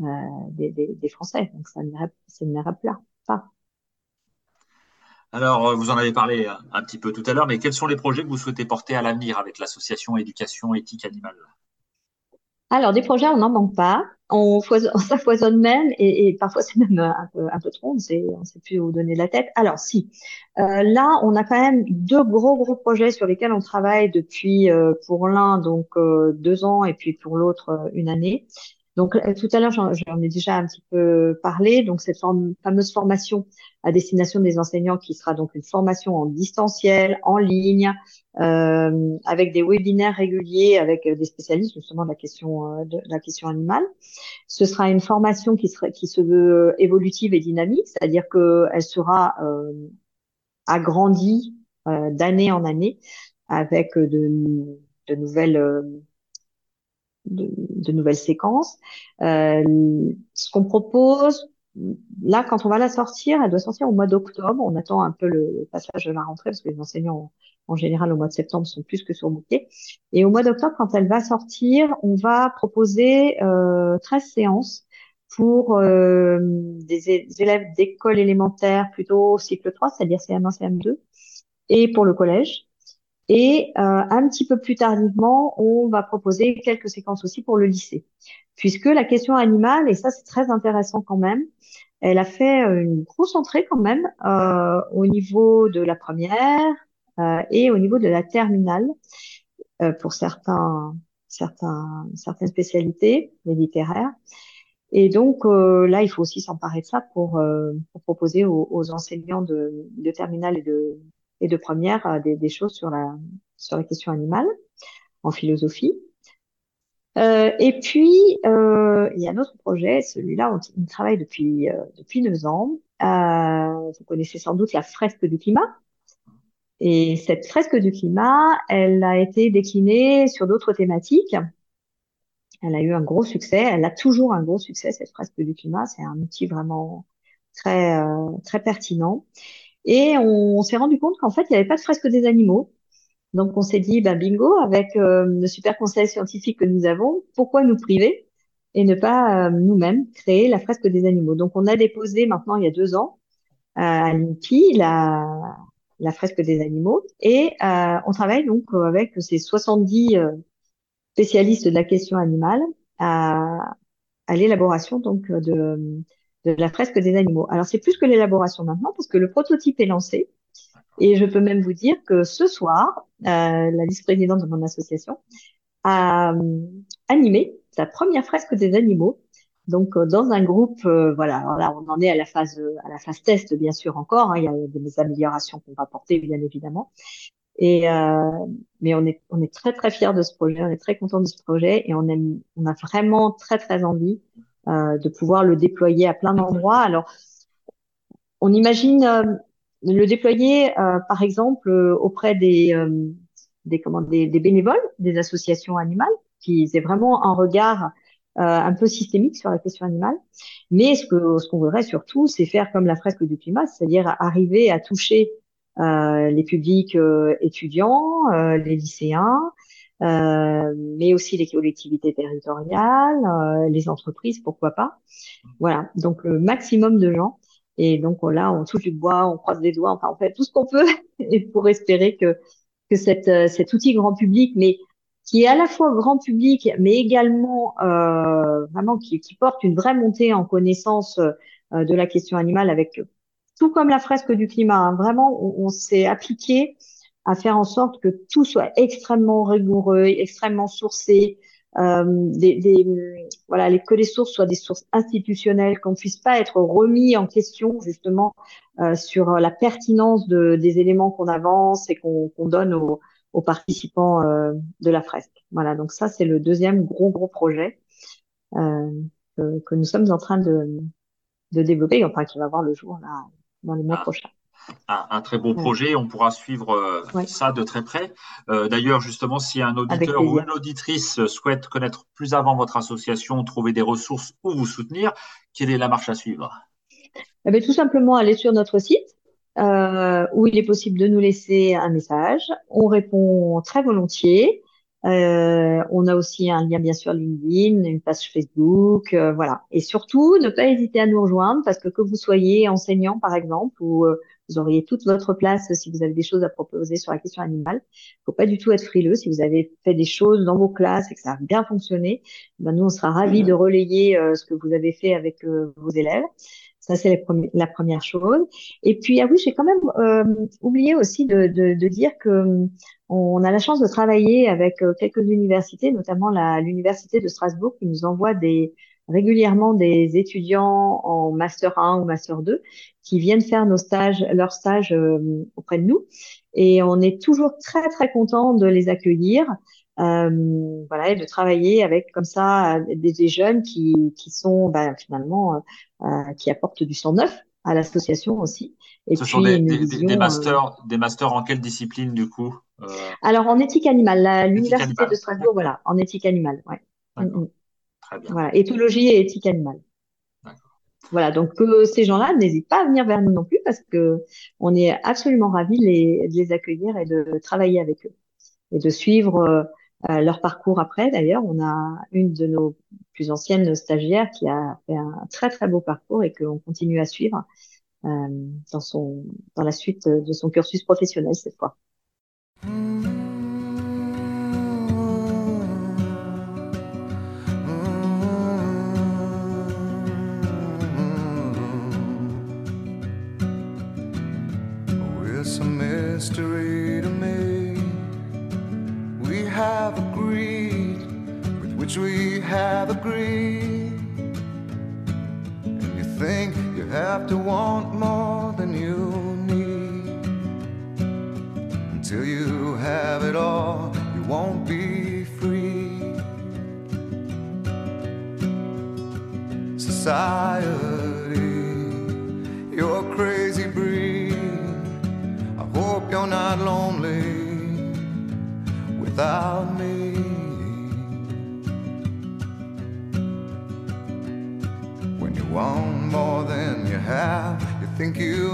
euh, des, des, des, Français. Donc ça ne rappelle pas. Alors, euh, vous en avez parlé euh, un petit peu tout à l'heure, mais quels sont les projets que vous souhaitez porter à l'avenir avec l'association Éducation éthique animale? Alors, des projets, on n'en manque pas. On, foisonne, ça foisonne même, et, et parfois c'est même un peu, un peu trop, on ne sait, on sait plus où donner la tête. Alors, si. Euh, là, on a quand même deux gros, gros projets sur lesquels on travaille depuis, euh, pour l'un, donc euh, deux ans, et puis pour l'autre, une année. Donc euh, tout à l'heure, j'en ai déjà un petit peu parlé. Donc cette fameuse formation à destination des enseignants qui sera donc une formation en distanciel, en ligne, euh, avec des webinaires réguliers avec des spécialistes justement de la question euh, de la question animale. Ce sera une formation qui sera qui se veut évolutive et dynamique, c'est-à-dire qu'elle sera euh, agrandie euh, d'année en année avec de, de nouvelles de, de nouvelles séquences. Euh, ce qu'on propose, là, quand on va la sortir, elle doit sortir au mois d'octobre. On attend un peu le, passage de la rentrée parce que les enseignants, en général, au mois de septembre, sont plus que surbookés. Et au mois d'octobre, quand elle va sortir, on va proposer euh, 13 séances pour euh, des élèves d'école élémentaire plutôt cycle 3, c'est-à-dire CM1, CM2, et pour le collège. Et euh, un petit peu plus tardivement, on va proposer quelques séquences aussi pour le lycée, puisque la question animale, et ça c'est très intéressant quand même, elle a fait euh, une grosse entrée quand même euh, au niveau de la première euh, et au niveau de la terminale euh, pour certains, certains, certaines spécialités, littéraires. Et donc euh, là, il faut aussi s'emparer de ça pour, pour proposer aux, aux enseignants de, de terminale et de, et de première euh, des, des, choses sur la, sur la question animale en philosophie. Euh, et puis, euh, il y a un autre projet, celui-là, on, travaille depuis, euh, depuis deux ans. Euh, vous connaissez sans doute la fresque du climat. Et cette fresque du climat, elle a été déclinée sur d'autres thématiques. Elle a eu un gros succès. Elle a toujours un gros succès, cette fresque du climat. C'est un outil vraiment très, euh, très pertinent. Et on, s'est rendu compte qu'en fait, il n'y avait pas de fresque des animaux. Donc, on s'est dit, bah, bingo, avec euh, le super conseil scientifique que nous avons, pourquoi nous priver et ne pas euh, nous-mêmes créer la fresque des animaux? Donc, on a déposé maintenant, il y a deux ans, euh, à l'INPI, la, la fresque des animaux. Et euh, on travaille donc avec ces 70 spécialistes de la question animale à, à l'élaboration donc de de la fresque des animaux. Alors c'est plus que l'élaboration maintenant parce que le prototype est lancé et je peux même vous dire que ce soir, euh, la vice-présidente de mon association a euh, animé sa première fresque des animaux. Donc euh, dans un groupe, euh, voilà, alors là on en est à la phase à la phase test bien sûr encore. Hein, il y a des améliorations qu'on va apporter bien évidemment. Et mais on est on est très très fiers de ce projet, on est très content de ce projet et on aime on a vraiment très très envie de pouvoir le déployer à plein d'endroits. Alors, on imagine euh, le déployer, euh, par exemple, auprès des, des, comment, des, des, bénévoles, des associations animales, qui aient vraiment un regard un peu systémique sur la question animale. Mais ce que ce qu'on voudrait surtout, c'est faire comme la fresque du climat, c'est-à-dire arriver à toucher euh, les publics euh, étudiants, euh, les lycéens, euh, mais aussi les collectivités territoriales, euh, les entreprises, pourquoi pas. Voilà, donc le maximum de gens. Et donc là, on touche du bois, on croise des doigts, enfin on fait tout ce qu'on peut pour espérer que que cette, euh, cet outil grand public, mais qui est à la fois grand public, mais également euh, vraiment qui, qui, porte une vraie montée en connaissance euh, de la question animale, avec tout comme la fresque du climat. Hein, vraiment, on s'est appliqué à faire en sorte que tout soit extrêmement rigoureux, extrêmement sourcé, euh, des, des, voilà, les, que les sources soient des sources institutionnelles, qu'on puisse pas être remis en question justement euh, sur la pertinence de, des éléments qu'on avance et qu'on qu donne aux, aux participants euh, de la fresque. Voilà, donc ça c'est le deuxième gros gros projet euh, que, que, nous sommes en train de, de développer, enfin qui va voir le jour là dans les mois ah. prochains un, un, très beau projet. On pourra suivre euh, ouais. ça de très près. Euh, D'ailleurs, justement, si un auditeur ou une auditrice souhaite connaître plus avant votre association, trouver des ressources ou vous soutenir, quelle est la marche à suivre? Eh bien, Tout simplement aller sur notre site. Euh, où il est possible de nous laisser un message. On répond très volontiers. Euh, on a aussi un lien bien sûr LinkedIn, une page Facebook, euh, voilà. Et surtout, ne pas hésiter à nous rejoindre parce que que vous soyez enseignant par exemple ou euh, vous auriez toute votre place si vous avez des choses à proposer sur la question animale. Il faut pas du tout être frileux. Si vous avez fait des choses dans vos classes et que ça a bien fonctionné, ben nous on sera ravis de relayer euh, ce que vous avez fait avec euh, vos élèves. Ça, c'est la première chose. Et puis, ah oui, j'ai quand même euh, oublié aussi de, de, de, dire que on a la chance de travailler avec euh, quelques universités, notamment l'université de Strasbourg, qui nous envoie des, régulièrement des étudiants en master 1 ou master 2 qui viennent faire nos stages, leurs stages euh, auprès de nous. Et on est toujours très, très content de les accueillir. Euh, voilà, et de travailler avec comme ça des, des jeunes qui, qui sont ben, finalement euh, qui apportent du sang neuf à l'association aussi. Et Ce puis, sont des, des, vision, des, masters, euh... des masters en quelle discipline du coup euh... Alors en éthique animale, l'université de Strasbourg, voilà, en éthique animale, ouais. Très bien. Voilà, éthologie et éthique animale. voilà, donc que ces gens-là n'hésitent pas à venir vers nous non plus parce que on est absolument ravis de les, de les accueillir et de travailler avec eux et de suivre euh, leur parcours après. D'ailleurs, on a une de nos plus anciennes stagiaires qui a fait un très très beau parcours et qu'on continue à suivre euh, dans son dans la suite de son cursus professionnel cette fois. Mystery to me. We have agreed with which we have agreed. And you think you have to want more than you need. Until you have it all, you won't be free. Society, you're not lonely without me. When you want more than you have, you think you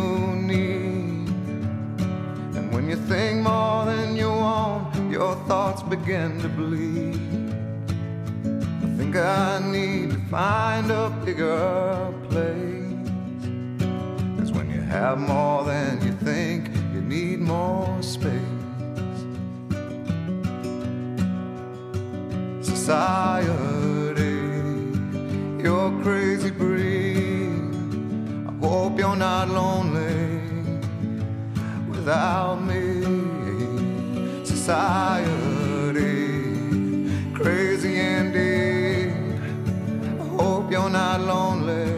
need. And when you think more than you want, your thoughts begin to bleed. I think I need to find a bigger place. Cause when you have more than you think, more space. Society, you're crazy breed. I hope you're not lonely without me. Society, crazy indeed. I hope you're not lonely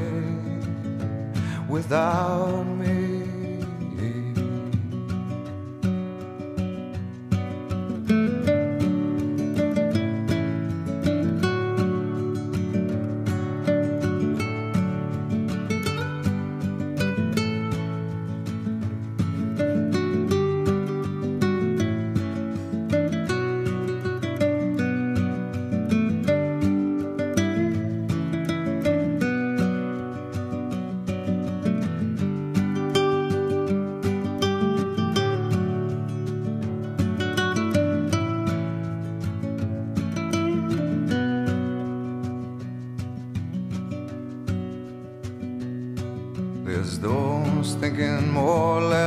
without me.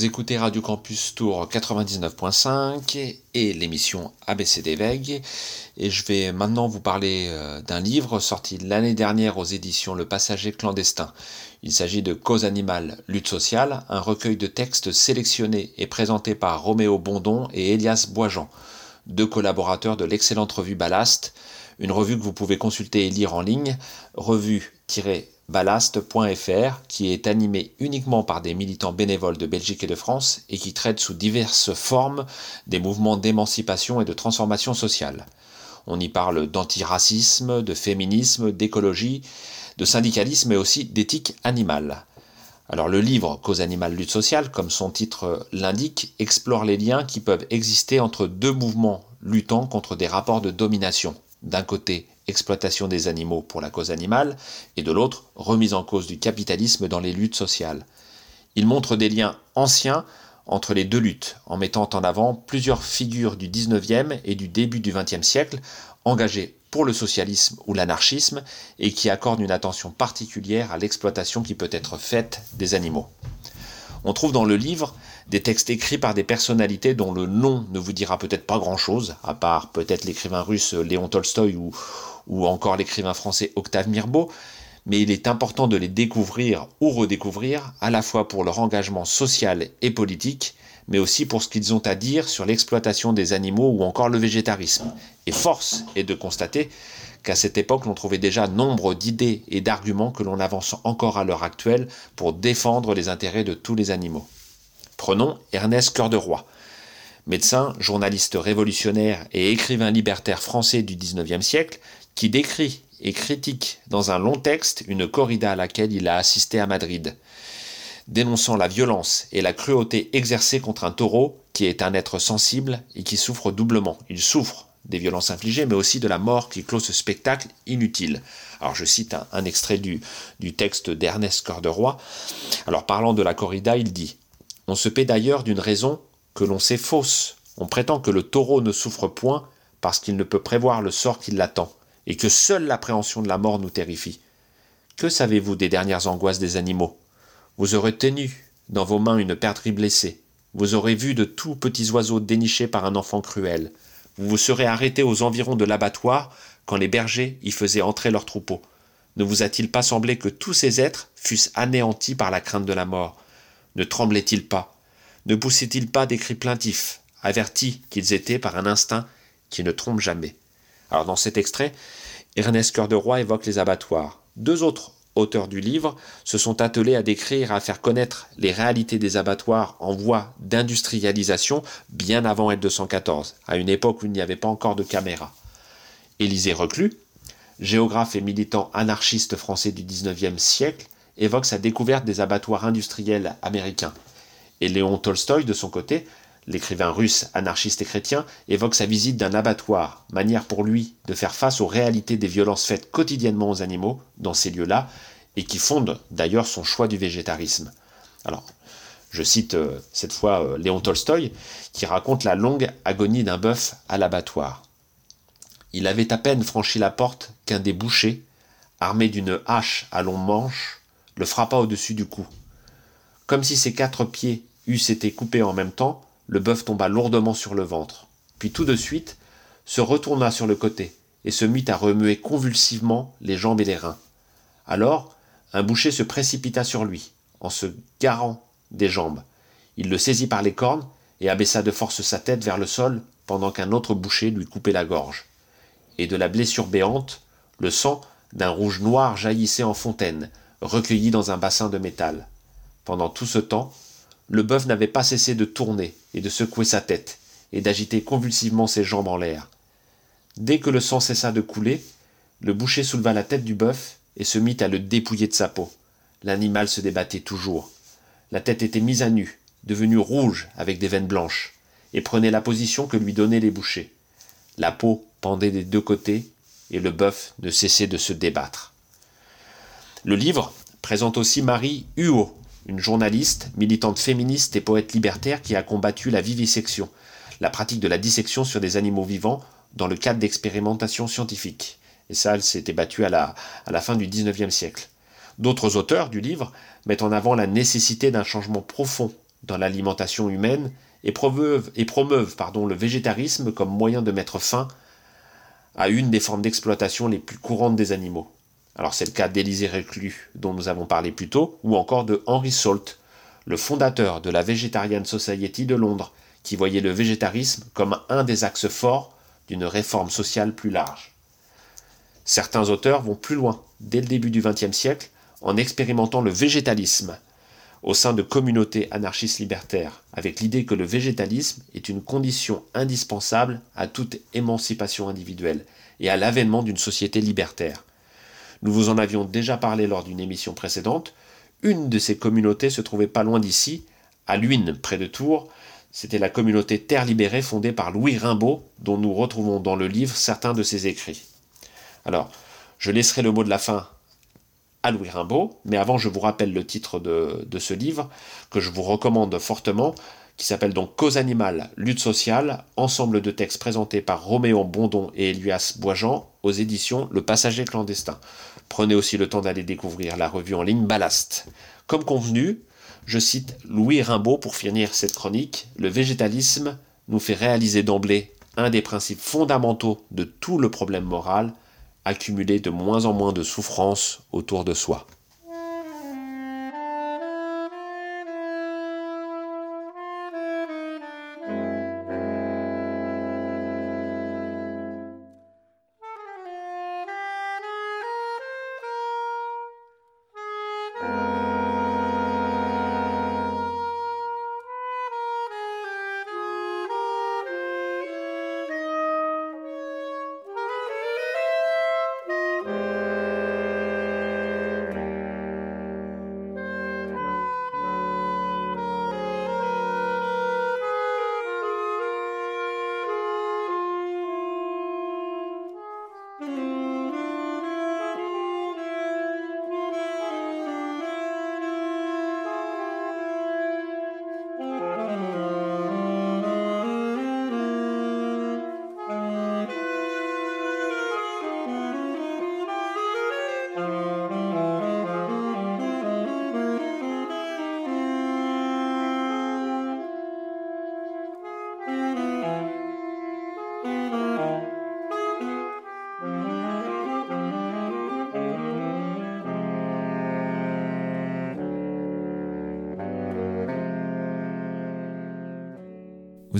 Vous écoutez Radio Campus Tour 99.5 et l'émission ABCD Veille. Et je vais maintenant vous parler euh, d'un livre sorti l'année dernière aux éditions Le Passager clandestin. Il s'agit de Cause animale, lutte sociale, un recueil de textes sélectionnés et présentés par Roméo Bondon et Elias Boisjean, deux collaborateurs de l'excellente revue Ballast, une revue que vous pouvez consulter et lire en ligne, revue ballast.fr, qui est animé uniquement par des militants bénévoles de Belgique et de France et qui traite sous diverses formes des mouvements d'émancipation et de transformation sociale. On y parle d'antiracisme, de féminisme, d'écologie, de syndicalisme et aussi d'éthique animale. Alors le livre Cause animale lutte sociale, comme son titre l'indique, explore les liens qui peuvent exister entre deux mouvements luttant contre des rapports de domination. D'un côté, exploitation des animaux pour la cause animale, et de l'autre, remise en cause du capitalisme dans les luttes sociales. Il montre des liens anciens entre les deux luttes, en mettant en avant plusieurs figures du 19e et du début du 20e siècle, engagées pour le socialisme ou l'anarchisme, et qui accordent une attention particulière à l'exploitation qui peut être faite des animaux. On trouve dans le livre des textes écrits par des personnalités dont le nom ne vous dira peut-être pas grand-chose, à part peut-être l'écrivain russe Léon Tolstoï ou, ou encore l'écrivain français Octave Mirbeau, mais il est important de les découvrir ou redécouvrir, à la fois pour leur engagement social et politique, mais aussi pour ce qu'ils ont à dire sur l'exploitation des animaux ou encore le végétarisme. Et force est de constater qu'à cette époque l'on trouvait déjà nombre d'idées et d'arguments que l'on avance encore à l'heure actuelle pour défendre les intérêts de tous les animaux. Prenons Ernest Cœur de. Médecin, journaliste révolutionnaire et écrivain libertaire français du XIXe siècle, qui décrit et critique dans un long texte une corrida à laquelle il a assisté à Madrid, dénonçant la violence et la cruauté exercées contre un taureau qui est un être sensible et qui souffre doublement. Il souffre des violences infligées, mais aussi de la mort qui clôt ce spectacle inutile. Alors je cite un, extrait du, du texte d'Ernest Corderoy. Alors parlant de la corrida, il dit On se paie d'ailleurs d'une raison que l'on sait fausse. On prétend que le taureau ne souffre point parce qu'il ne peut prévoir le sort qui l'attend et que seule l'appréhension de la mort nous terrifie. Que savez-vous des dernières angoisses des animaux? Vous aurez tenu dans vos mains une perdrix blessée, vous aurez vu de tout petits oiseaux dénichés par un enfant cruel, vous vous serez arrêté aux environs de l'abattoir quand les bergers y faisaient entrer leurs troupeaux. Ne vous a-t-il pas semblé que tous ces êtres fussent anéantis par la crainte de la mort? Ne tremblaient-ils pas? Ne poussaient-ils pas des cris plaintifs, avertis qu'ils étaient par un instinct qui ne trompe jamais? Alors dans cet extrait, Ernest Cœur de Roi évoque les abattoirs. Deux autres auteurs du livre se sont attelés à décrire à faire connaître les réalités des abattoirs en voie d'industrialisation bien avant L214, à une époque où il n'y avait pas encore de caméra. Élisée Reclus, géographe et militant anarchiste français du XIXe siècle, évoque sa découverte des abattoirs industriels américains. Et Léon Tolstoï, de son côté, l'écrivain russe anarchiste et chrétien, évoque sa visite d'un abattoir, manière pour lui de faire face aux réalités des violences faites quotidiennement aux animaux dans ces lieux-là, et qui fonde d'ailleurs son choix du végétarisme. Alors, je cite euh, cette fois euh, Léon Tolstoï, qui raconte la longue agonie d'un bœuf à l'abattoir. Il avait à peine franchi la porte qu'un des bouchers, armé d'une hache à long manche, le frappa au-dessus du cou. Comme si ses quatre pieds eussent été coupés en même temps, le bœuf tomba lourdement sur le ventre, puis tout de suite se retourna sur le côté et se mit à remuer convulsivement les jambes et les reins. Alors, un boucher se précipita sur lui, en se garant des jambes. Il le saisit par les cornes et abaissa de force sa tête vers le sol pendant qu'un autre boucher lui coupait la gorge. Et de la blessure béante, le sang d'un rouge noir jaillissait en fontaine, recueilli dans un bassin de métal. Pendant tout ce temps, le bœuf n'avait pas cessé de tourner et de secouer sa tête, et d'agiter convulsivement ses jambes en l'air. Dès que le sang cessa de couler, le boucher souleva la tête du bœuf et se mit à le dépouiller de sa peau. L'animal se débattait toujours. La tête était mise à nu, devenue rouge avec des veines blanches, et prenait la position que lui donnaient les bouchers. La peau pendait des deux côtés, et le bœuf ne cessait de se débattre. Le livre présente aussi Marie Huot, une journaliste, militante féministe et poète libertaire qui a combattu la vivisection, la pratique de la dissection sur des animaux vivants dans le cadre d'expérimentations scientifiques. Et ça, elle s'était battue à la, fin du XIXe siècle. D'autres auteurs du livre mettent en avant la nécessité d'un changement profond dans l'alimentation humaine et promeuvent, le végétarisme comme moyen de mettre fin à une des formes d'exploitation les plus courantes des animaux. Alors c'est le cas d'Élisée Reclus dont nous avons parlé plus tôt, ou encore de Henry Salt, le fondateur de la Vegetarian Society de Londres, qui voyait le végétarisme comme un des axes forts d'une réforme sociale plus large. Certains auteurs vont plus loin, dès le début du XXe siècle, en expérimentant le végétalisme au sein de communautés anarchistes libertaires, avec l'idée que le végétalisme est une condition indispensable à toute émancipation individuelle et à l'avènement d'une société libertaire. Nous vous en avions déjà parlé lors d'une émission précédente. Une de ces communautés se trouvait pas loin d'ici, à Luynes, près de Tours. C'était la communauté Terre Libérée fondée par Louis Rimbaud, dont nous retrouvons dans le livre certains de ses écrits. Alors, je laisserai le mot de la fin à Louis Rimbaud, mais avant je vous rappelle le titre de, ce livre, que je vous recommande fortement, qui s'appelle donc Cause animale, lutte sociale, ensemble de textes présentés par Roméo Bondon et Elias Boisjean aux éditions Le Passager clandestin. Prenez aussi le temps d'aller découvrir la revue en ligne Ballast. Comme convenu, je cite Louis Rimbaud pour finir cette chronique, le végétalisme nous fait réaliser d'emblée un des principes fondamentaux de tout le problème moral, accumuler de moins en moins de souffrances autour de soi.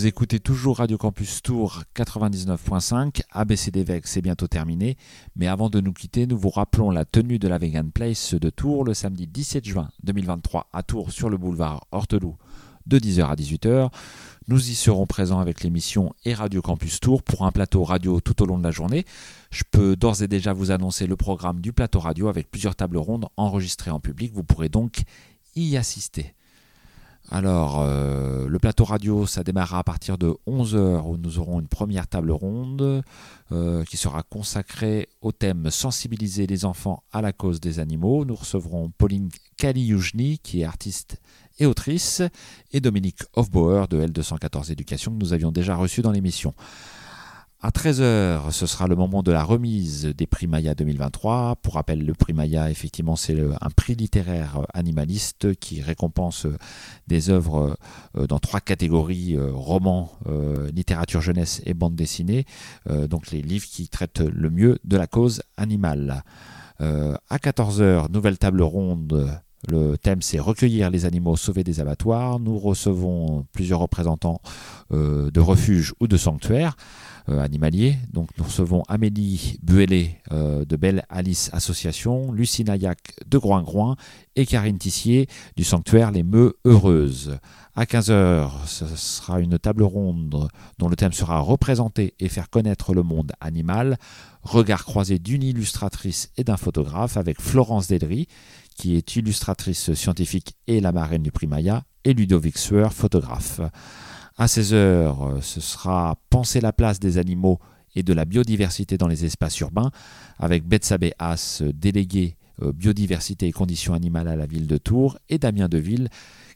Vous écoutez toujours Radio Campus Tour 99.5. ABCD VEG, c'est bientôt terminé. Mais avant de nous quitter, nous vous rappelons la tenue de la Vegan Place de Tours le samedi 17 juin 2023 à Tours sur le boulevard Horteloup de 10h à 18h. Nous y serons présents avec l'émission et Radio Campus Tour pour un plateau radio tout au long de la journée. Je peux d'ores et déjà vous annoncer le programme du plateau radio avec plusieurs tables rondes enregistrées en public. Vous pourrez donc y assister. Alors, euh, le plateau radio, ça démarrera à partir de 11h où nous aurons une première table ronde euh, qui sera consacrée au thème Sensibiliser les enfants à la cause des animaux. Nous recevrons Pauline Kaliujny, qui est artiste et autrice, et Dominique Hofbauer de L214 Éducation que nous avions déjà reçu dans l'émission. À 13h, ce sera le moment de la remise des prix Maya 2023. Pour rappel, le prix Maya, effectivement, c'est un prix littéraire animaliste qui récompense des œuvres euh, dans trois catégories euh, romans, euh, littérature jeunesse et bande dessinée. donc les livres qui traitent le mieux de la cause animale. à 14h, nouvelle table ronde le thème, c'est recueillir les animaux sauvés des abattoirs. Nous recevons plusieurs représentants de refuges ou de sanctuaires. Euh, animalier. Donc nous recevons Amélie Buelet euh, de Belle Alice Association, Lucie Naillac de Groin-Groin et Karine Tissier du sanctuaire Les Meux Heureuses. À 15h, ce sera une table ronde dont le thème sera représenter et faire connaître le monde animal. Regard croisé d'une illustratrice et d'un photographe avec Florence Dedry, qui est illustratrice scientifique et la marraine du Primaya, et Ludovic Sueur, photographe. À 16h, euh, ce sera Penser la place des animaux et de la biodiversité dans les espaces urbains, avec Betsabé As, délégué euh, biodiversité et conditions animales à la ville de Tours, et Damien Deville,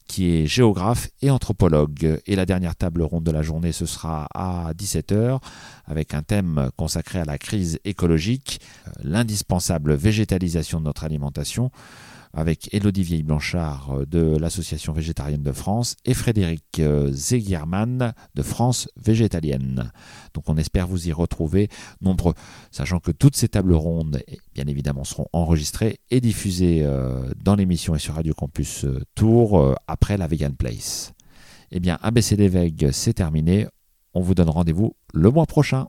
qui est géographe et anthropologue. Et la dernière table ronde de la journée, ce sera à 17h, avec un thème consacré à la crise écologique, euh, l'indispensable végétalisation de notre alimentation avec Elodie Vieille-Blanchard euh, de l'Association végétarienne de France et Frédéric euh, Zegierman de France végétalienne. Donc on espère vous y retrouver nombreux, sachant que toutes ces tables rondes, eh, bien évidemment, seront enregistrées et diffusées euh, dans l'émission et sur Radio Campus Tour après la Vegan Place. Eh bien, ABCD Veg, c'est terminé. On vous donne rendez-vous le mois prochain.